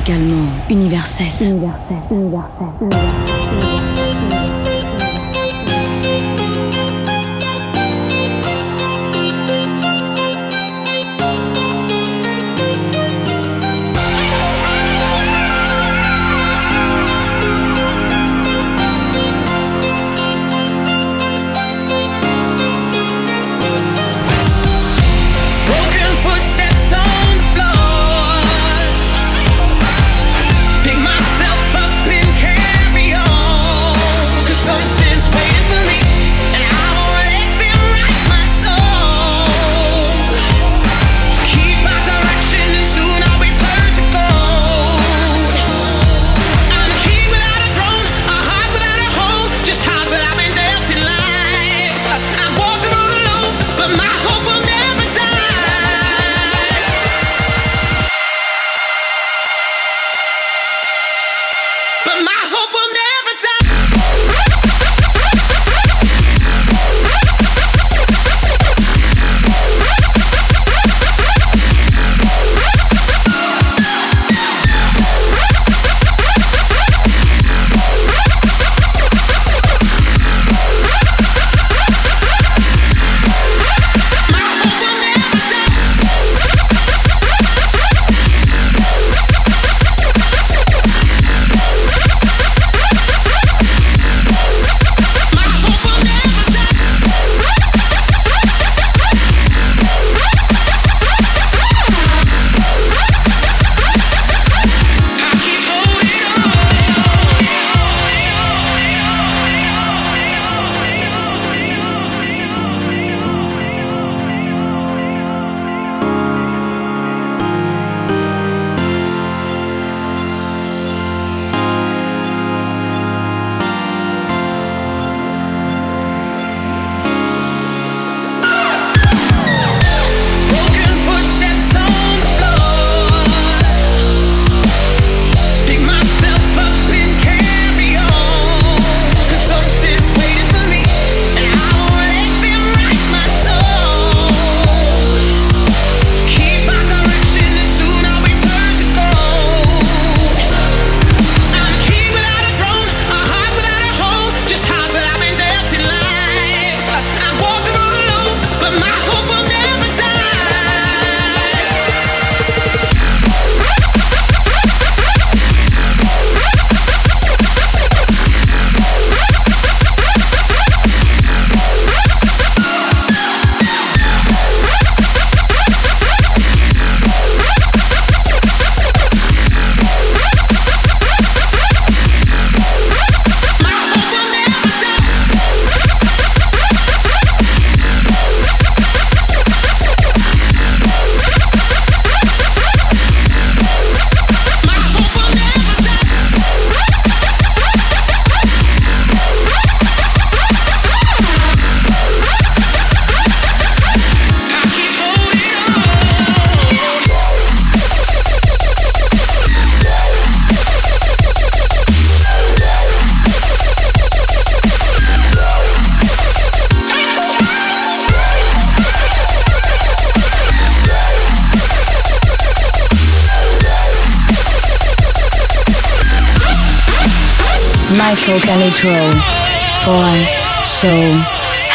musicalement universel, universel, universel.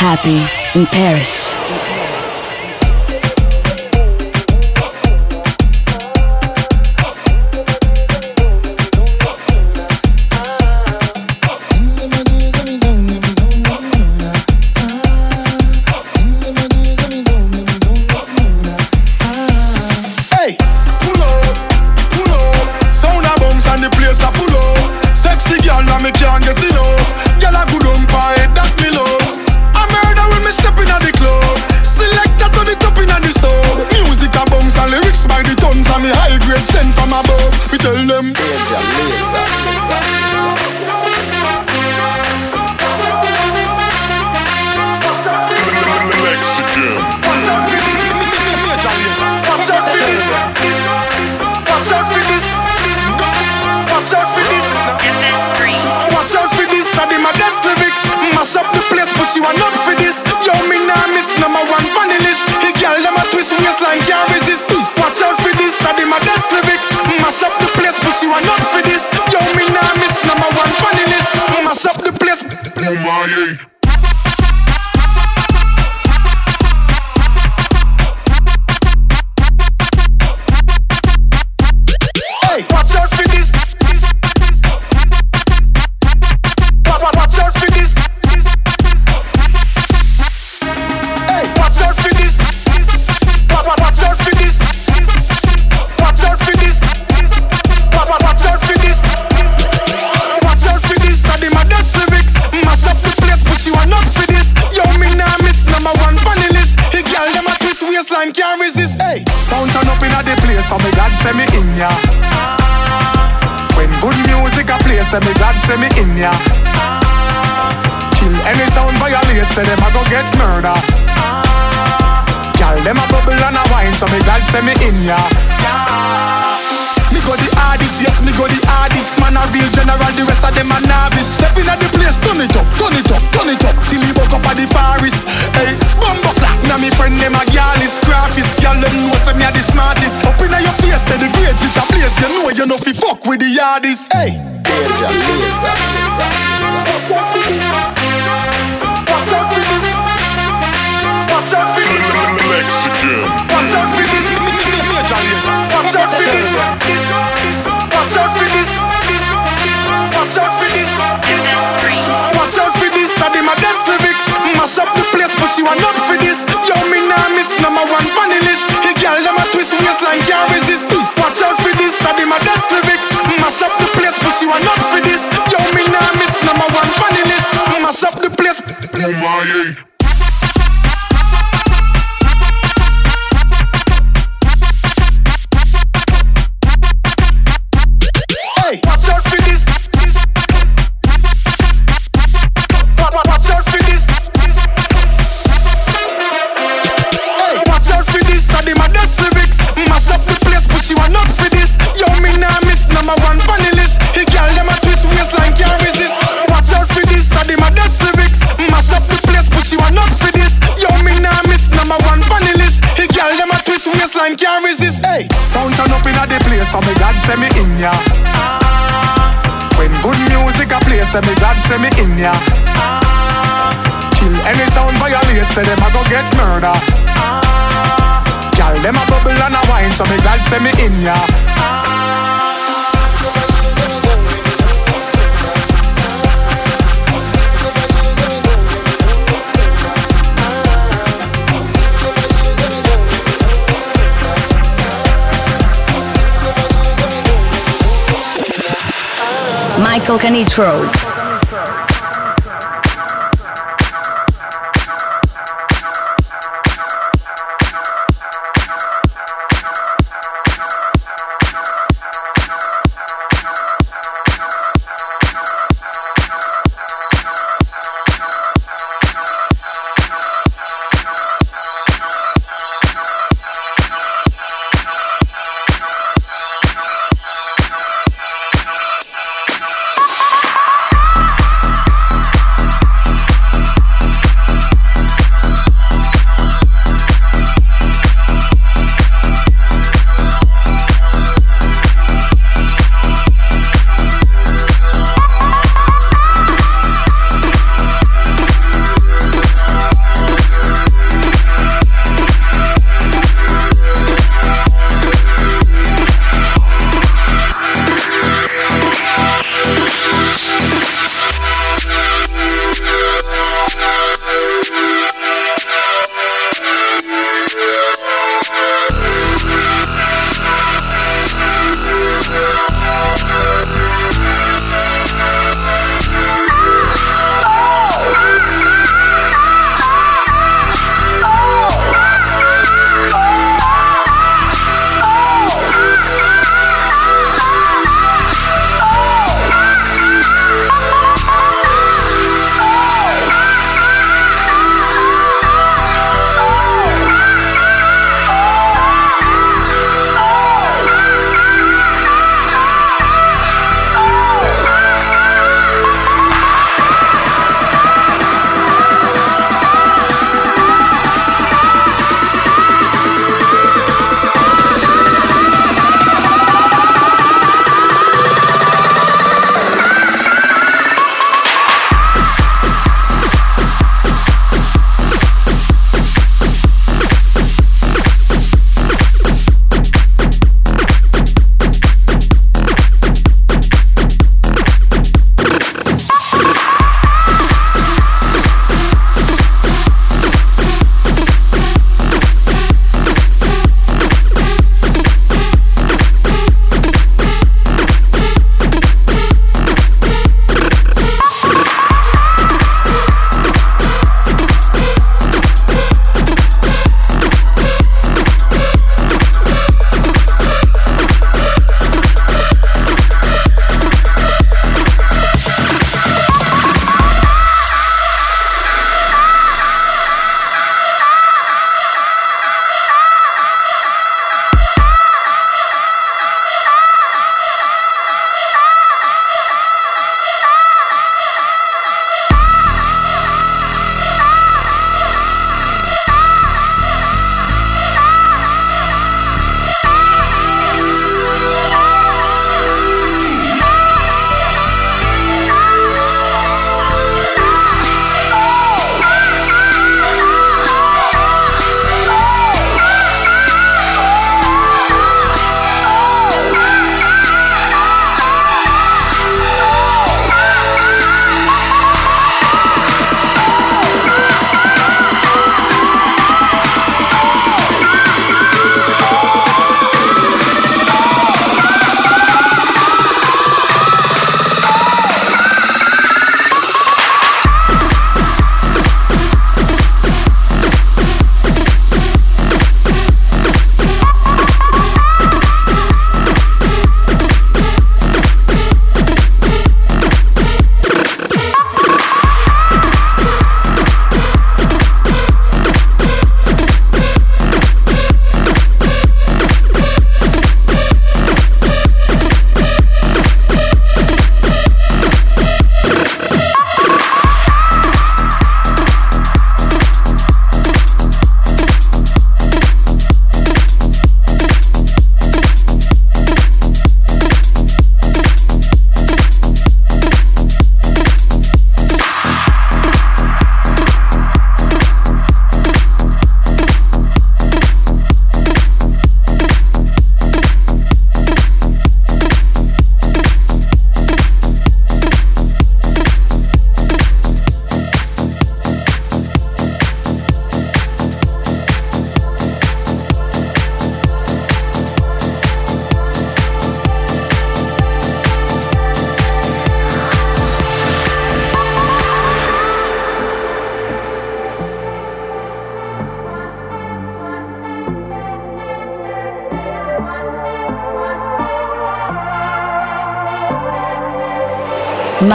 happy in Paris. She want not for this. Say me glad say me in ya. Kill any sound violate, say them a go get murder. Girl, them a bubble and a wine, so me glad say me in ya. Me go the hardest, yes, me go the hardest. Man a real general, the rest of them a novice. Step in at the place, turn it up, turn it up, turn it up. Till me woke up at the forest. Hey, bumbo clap, now me friend them a gyalis Graphist, girl them know say me a the smartest. Up in your face, say the grades it a place You know you know fi fuck with the hardest. Hey Watch out for this. Watch out for this. Watch out for this, this, this. Watch out for this, this. Watch out for this. I did my best lyrics. Mash up the place, but she want not for this. Yo, me nah miss number one on the list. The girl them a twist waistline can't resist. Watch out for this. I did my best lyrics. Mash up the place, but she want not for this. Yo, me nah miss number one on the list. Mash up the place. So me glad say me in ya. When good music a play, say me glad say me in ya. Kill any sound violate, say them a go get murder. Girl, them a bubble and a wine, so me glad say me in ya. Michael Canitrot.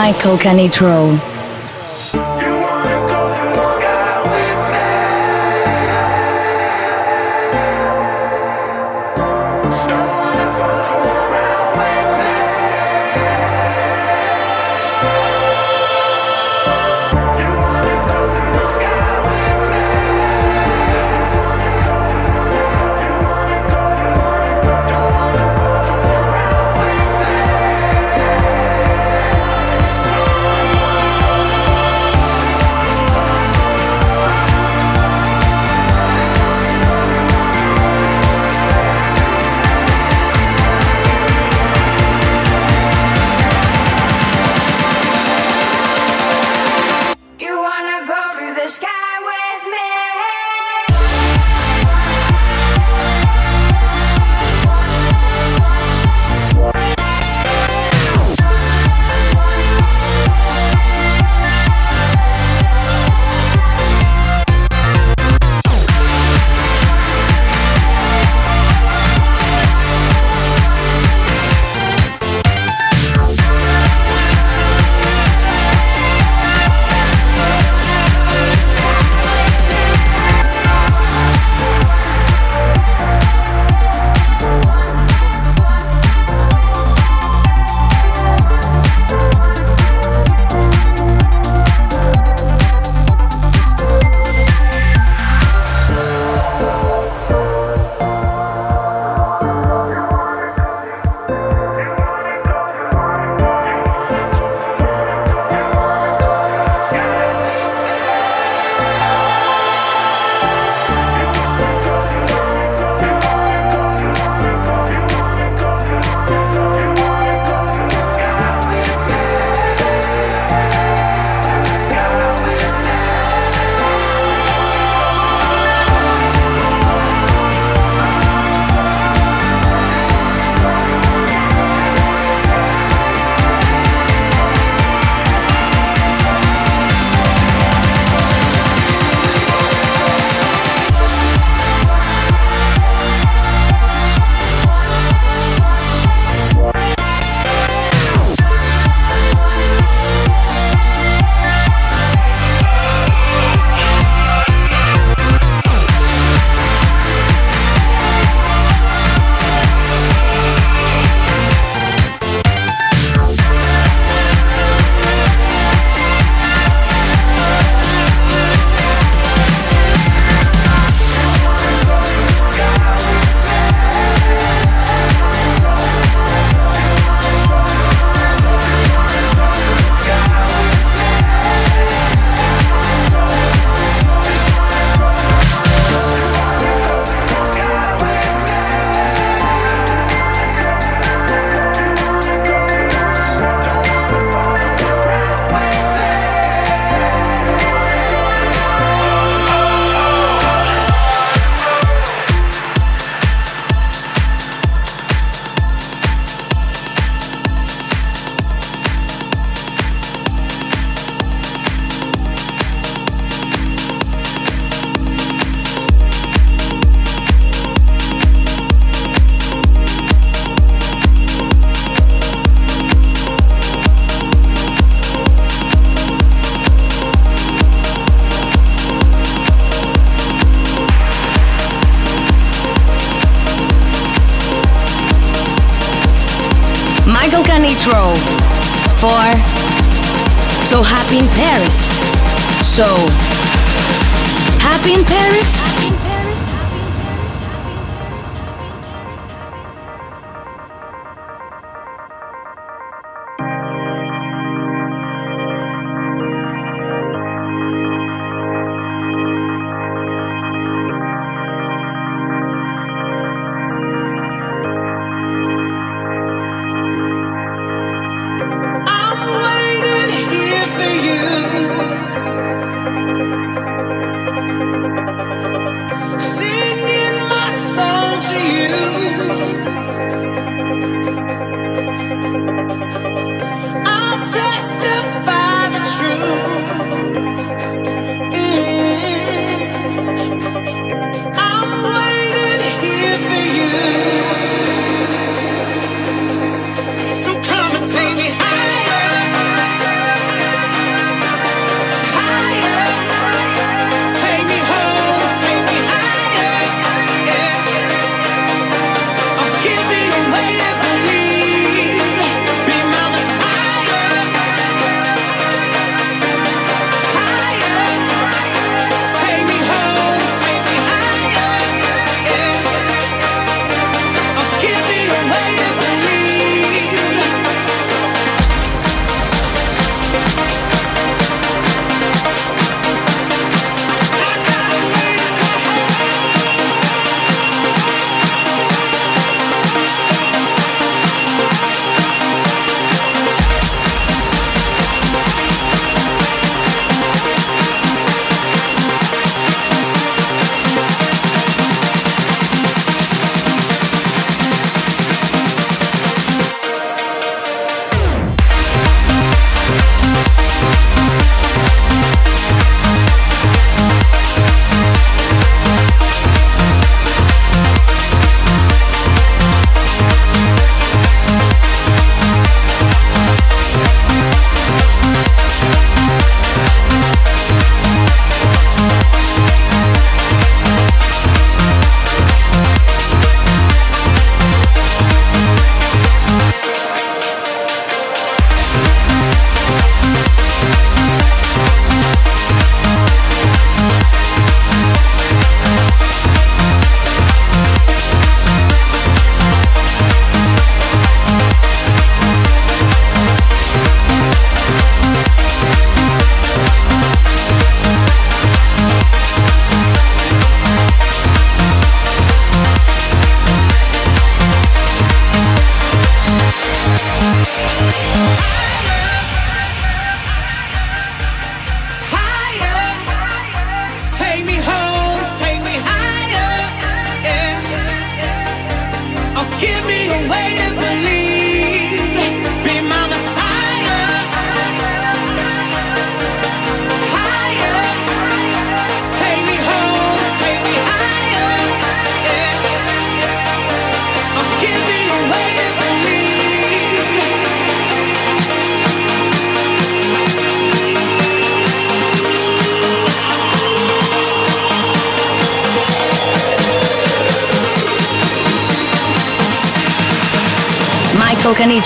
Michael Canitrot.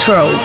Michael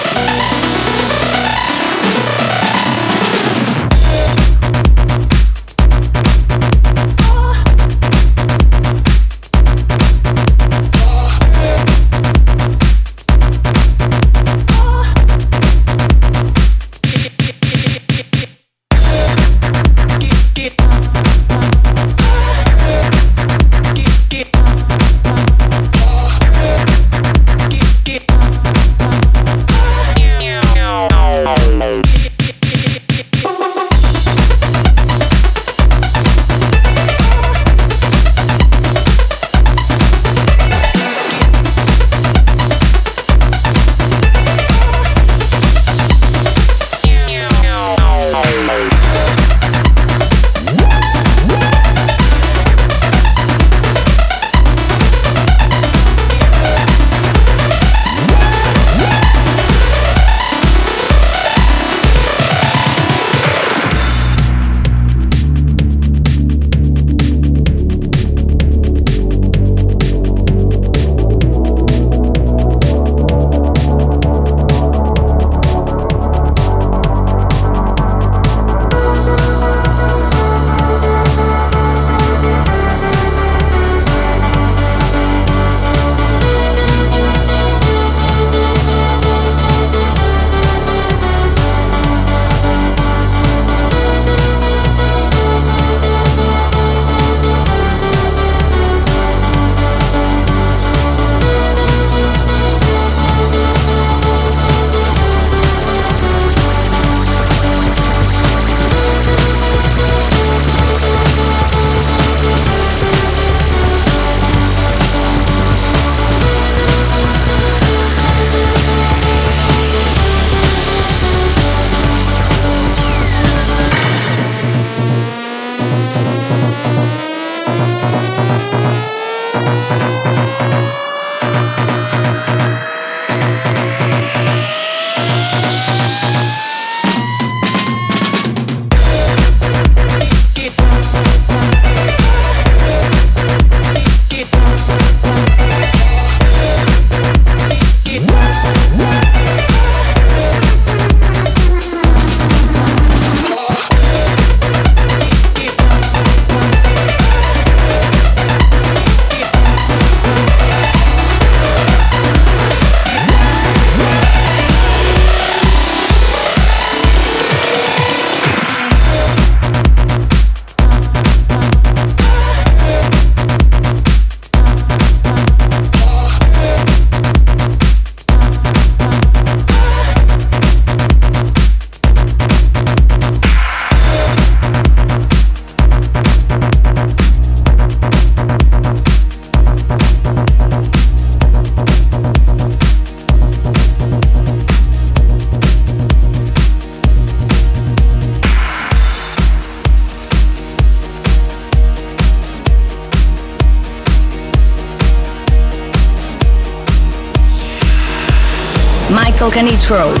Michael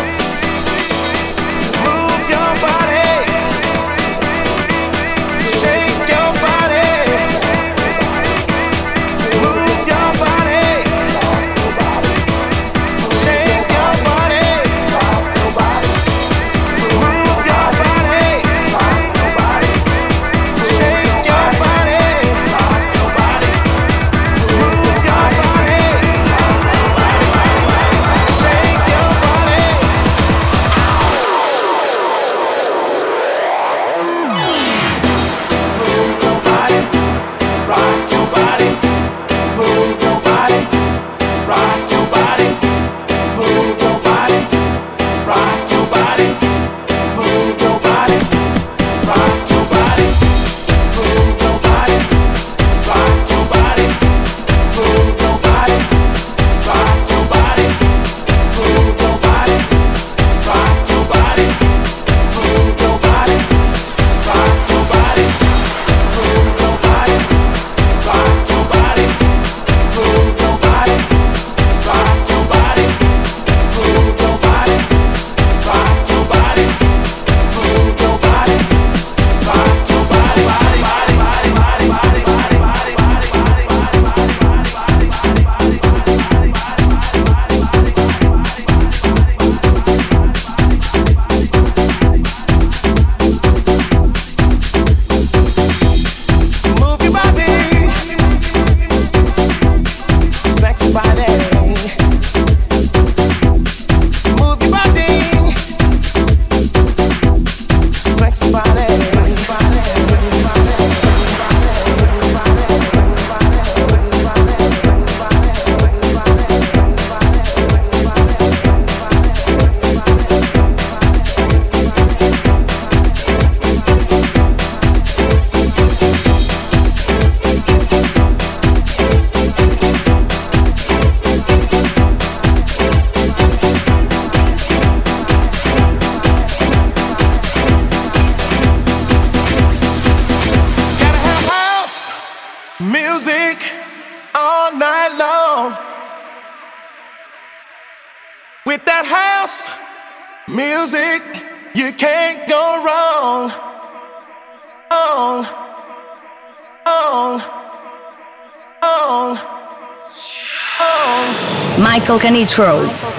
Michael Canitrot.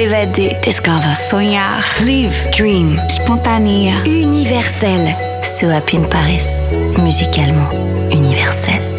s'évader, discover, sonhar, live, dream, spontané, universel. So Happy in Paris, musicalement universel.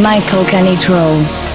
Michael Canitrot